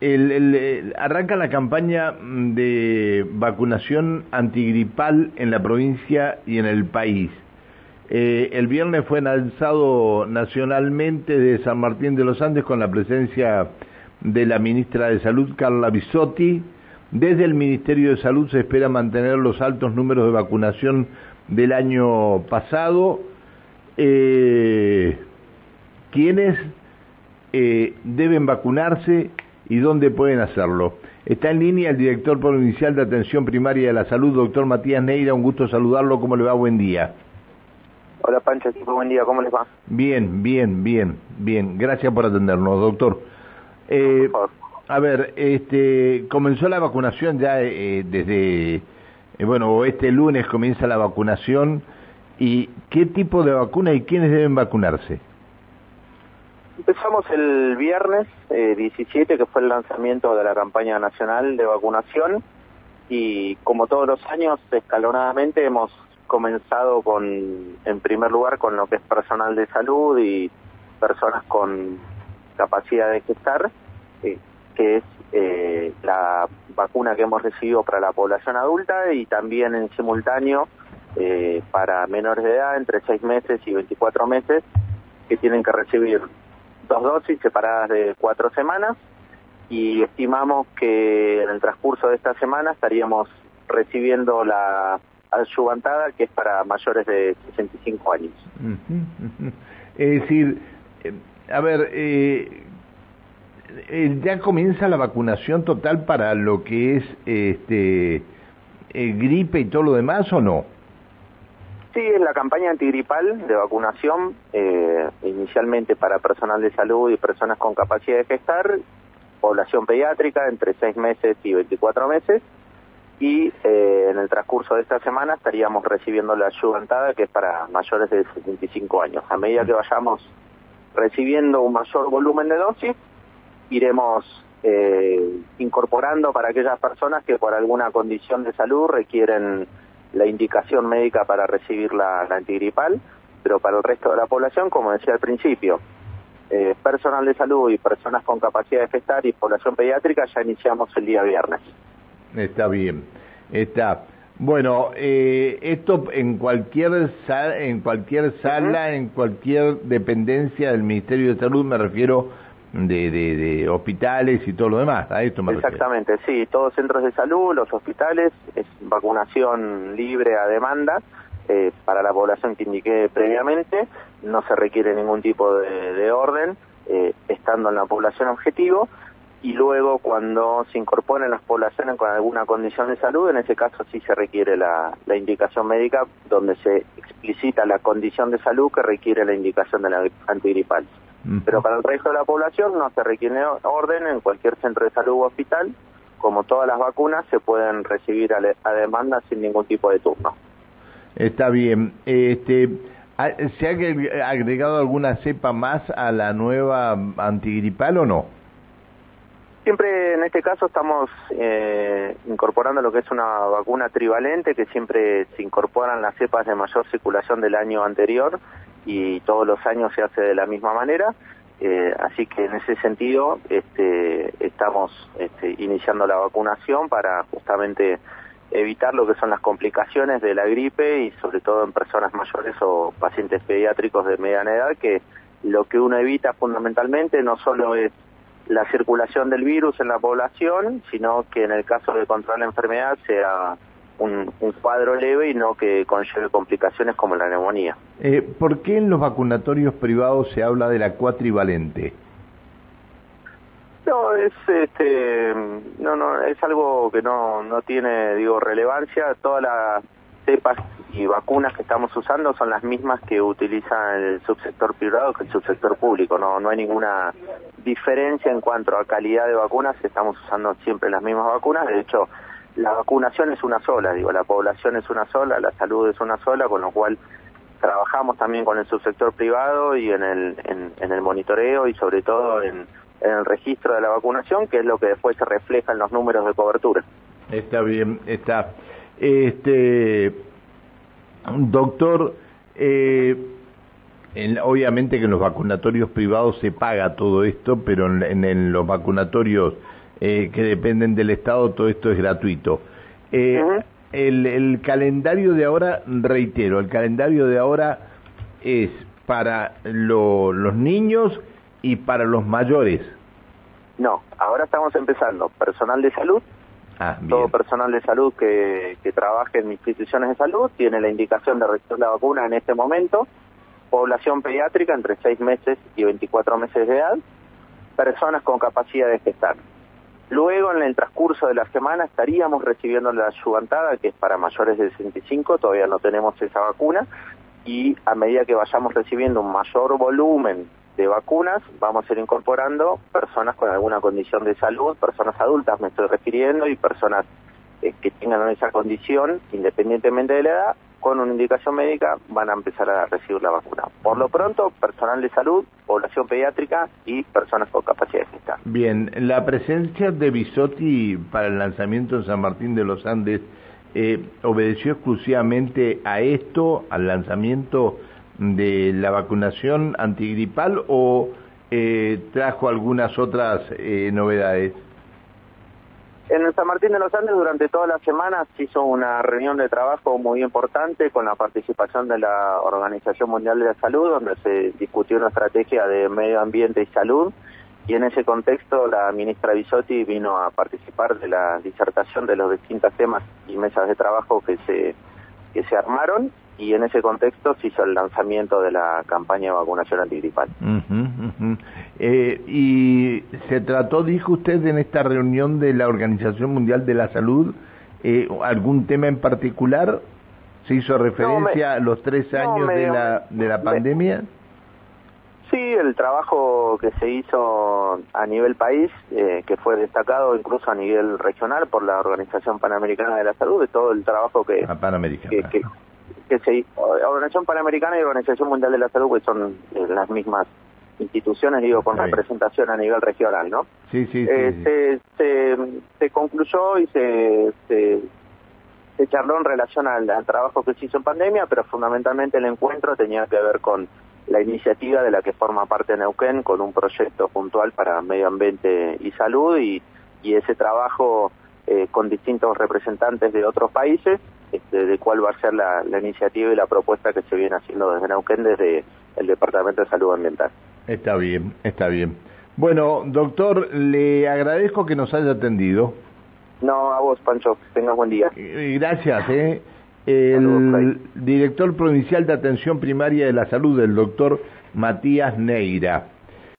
el, arranca la campaña de vacunación antigripal en la provincia y en el país. Eh, el viernes fue lanzado nacionalmente de San Martín de los Andes con la presencia de la ministra de Salud, Carla Bisotti. Desde el Ministerio de Salud se espera mantener los altos números de vacunación del año pasado. Eh, ¿Quiénes eh, deben vacunarse y dónde pueden hacerlo? Está en línea el director provincial de Atención Primaria de la Salud, doctor Matías Neira. Un gusto saludarlo. ¿Cómo le va? Buen día. Hola Pancha, buen día, ¿cómo les va? Bien, bien, bien, bien. Gracias por atendernos, doctor. Eh, a ver, este, comenzó la vacunación ya eh, desde, eh, bueno, este lunes comienza la vacunación. ¿Y qué tipo de vacuna y quiénes deben vacunarse? Empezamos el viernes 17, que fue el lanzamiento de la campaña nacional de vacunación, y como todos los años, escalonadamente hemos comenzado con, en primer lugar, con lo que es personal de salud y personas con capacidad de gestar, eh, que es eh, la vacuna que hemos recibido para la población adulta y también en simultáneo eh, para menores de edad entre 6 meses y 24 meses que tienen que recibir dos dosis separadas de cuatro semanas y estimamos que en el transcurso de esta semana estaríamos recibiendo la ayuvantada que es para mayores de 65 años. Es decir, eh, a ver, eh, eh, ya comienza la vacunación total para lo que es este gripe y todo lo demás o no? Sí, es la campaña antigripal de vacunación, inicialmente para personal de salud y personas con capacidad de gestar, población pediátrica entre 6 meses y 24 meses, y eh, en el transcurso de esta semana estaríamos recibiendo la ayudantada que es para mayores de 75 años. A medida que vayamos recibiendo un mayor volumen de dosis, iremos eh, incorporando para aquellas personas que por alguna condición de salud requieren la indicación médica para recibir la, antigripal, pero para el resto de la población, como decía al principio, eh, personal de salud y personas con capacidad de gestar y población pediátrica ya iniciamos el día viernes. Está bien, está. Bueno, eh, esto en cualquier sala, en cualquier sala, en cualquier dependencia del Ministerio de Salud, me refiero de, de, hospitales y todo lo demás. A esto me Exactamente, sí, todos centros de salud, los hospitales, es vacunación libre a demanda eh, para la población que indiqué previamente, no se requiere ningún tipo de, orden, eh, estando en la población objetivo y luego cuando se incorporen las poblaciones con alguna condición de salud, en ese caso sí se requiere la, indicación médica donde se explicita la condición de salud que requiere la indicación de la antigripal. Pero para el resto de la población no se requiere orden en cualquier centro de salud o hospital, como todas las vacunas se pueden recibir a, a demanda sin ningún tipo de turno. Está bien. Este, ¿Se ha agregado alguna cepa más a la nueva antigripal o no? Siempre en este caso estamos eh, incorporando lo que es una vacuna trivalente, que siempre se incorporan las cepas de mayor circulación del año anterior y todos los años se hace de la misma manera. Eh, así que en ese sentido este, estamos este, iniciando la vacunación para justamente evitar lo que son las complicaciones de la gripe y sobre todo en personas mayores o pacientes pediátricos de mediana edad, que lo que uno evita fundamentalmente no solo es la circulación del virus en la población, sino que en el caso de controlar la enfermedad sea un, cuadro leve y no que conlleve complicaciones como la neumonía. Eh, ¿Por qué en los vacunatorios privados se habla de la cuatrivalente? No, es este, no, no, es algo que no, no tiene, digo, relevancia. Todas las cepas y vacunas que estamos usando son las mismas que utiliza el subsector privado que el subsector público. No, no hay ninguna diferencia en cuanto a calidad de vacunas. Estamos usando siempre las mismas vacunas. De hecho, la vacunación es una sola, digo, la población es una sola, la salud es una sola, con lo cual trabajamos también con el subsector privado y en el, en, el monitoreo y sobre todo en, en el registro de la vacunación, que es lo que después se refleja en los números de cobertura. Está bien, está. Este, doctor, eh, obviamente que en los vacunatorios privados se paga todo esto, pero en, los vacunatorios eh, que dependen del Estado, todo esto es gratuito. Eh, el, el calendario de ahora, reitero, el calendario de ahora es para lo, los niños y para los mayores. No, ahora estamos empezando. Personal de salud, ah, todo personal de salud que, que trabaje en instituciones de salud tiene la indicación de recibir la vacuna en este momento. Población pediátrica entre 6 meses y 24 meses de edad. Personas con capacidad de gestar. Luego, en el transcurso de la semana, estaríamos recibiendo la ayudantada, que es para mayores de 65, todavía no tenemos esa vacuna, y a medida que vayamos recibiendo un mayor volumen de vacunas, vamos a ir incorporando personas con alguna condición de salud, personas adultas me estoy refiriendo, y personas eh, que tengan esa condición, independientemente de la edad, con una indicación médica van a empezar a recibir la vacuna. Por lo pronto, personal de salud, población pediátrica y personas con capacidad de gestar. Bien, la presencia de Bisotti para el lanzamiento en San Martín de los Andes eh, obedeció exclusivamente a esto, al lanzamiento de la vacunación antigripal o eh, trajo algunas otras eh, novedades? En San Martín de los Andes durante toda la semana se hizo una reunión de trabajo muy importante con la participación de la Organización Mundial de la Salud, donde se discutió una estrategia de medio ambiente y salud. Y en ese contexto la ministra Bisotti vino a participar de la disertación de los distintos temas y mesas de trabajo que se, que se armaron y en ese contexto se hizo el lanzamiento de la campaña de vacunación antigripal. Eh, y se trató, dijo usted, en esta reunión de la Organización Mundial de la Salud, eh, algún tema en particular? ¿Se hizo referencia a los tres años de la, de la pandemia? Sí, el trabajo que se hizo a nivel país, eh, que fue destacado incluso a nivel regional por la Organización Panamericana de la Salud, de todo el trabajo que, ah, Panamericana. que, que se Organización Panamericana y Organización Mundial de la Salud, que son eh, las mismas instituciones, digo, con representación a nivel regional, ¿no? Sí, sí, eh, Se, se, concluyó y se, se, se, charló en relación al, trabajo que se hizo en pandemia, pero fundamentalmente el encuentro tenía que ver con la iniciativa de la que forma parte Neuquén, con un proyecto puntual para medio ambiente y salud, y, y ese trabajo eh, con distintos representantes de otros países, este, de cuál va a ser la, iniciativa y la propuesta que se viene haciendo desde Neuquén, desde el Departamento de Salud Ambiental. Está bien, está bien. Bueno, doctor, le agradezco que nos haya atendido. No, a vos, Pancho, tengas buen día. Gracias, ¿eh? El director provincial de atención primaria de la salud, el doctor Matías Neira.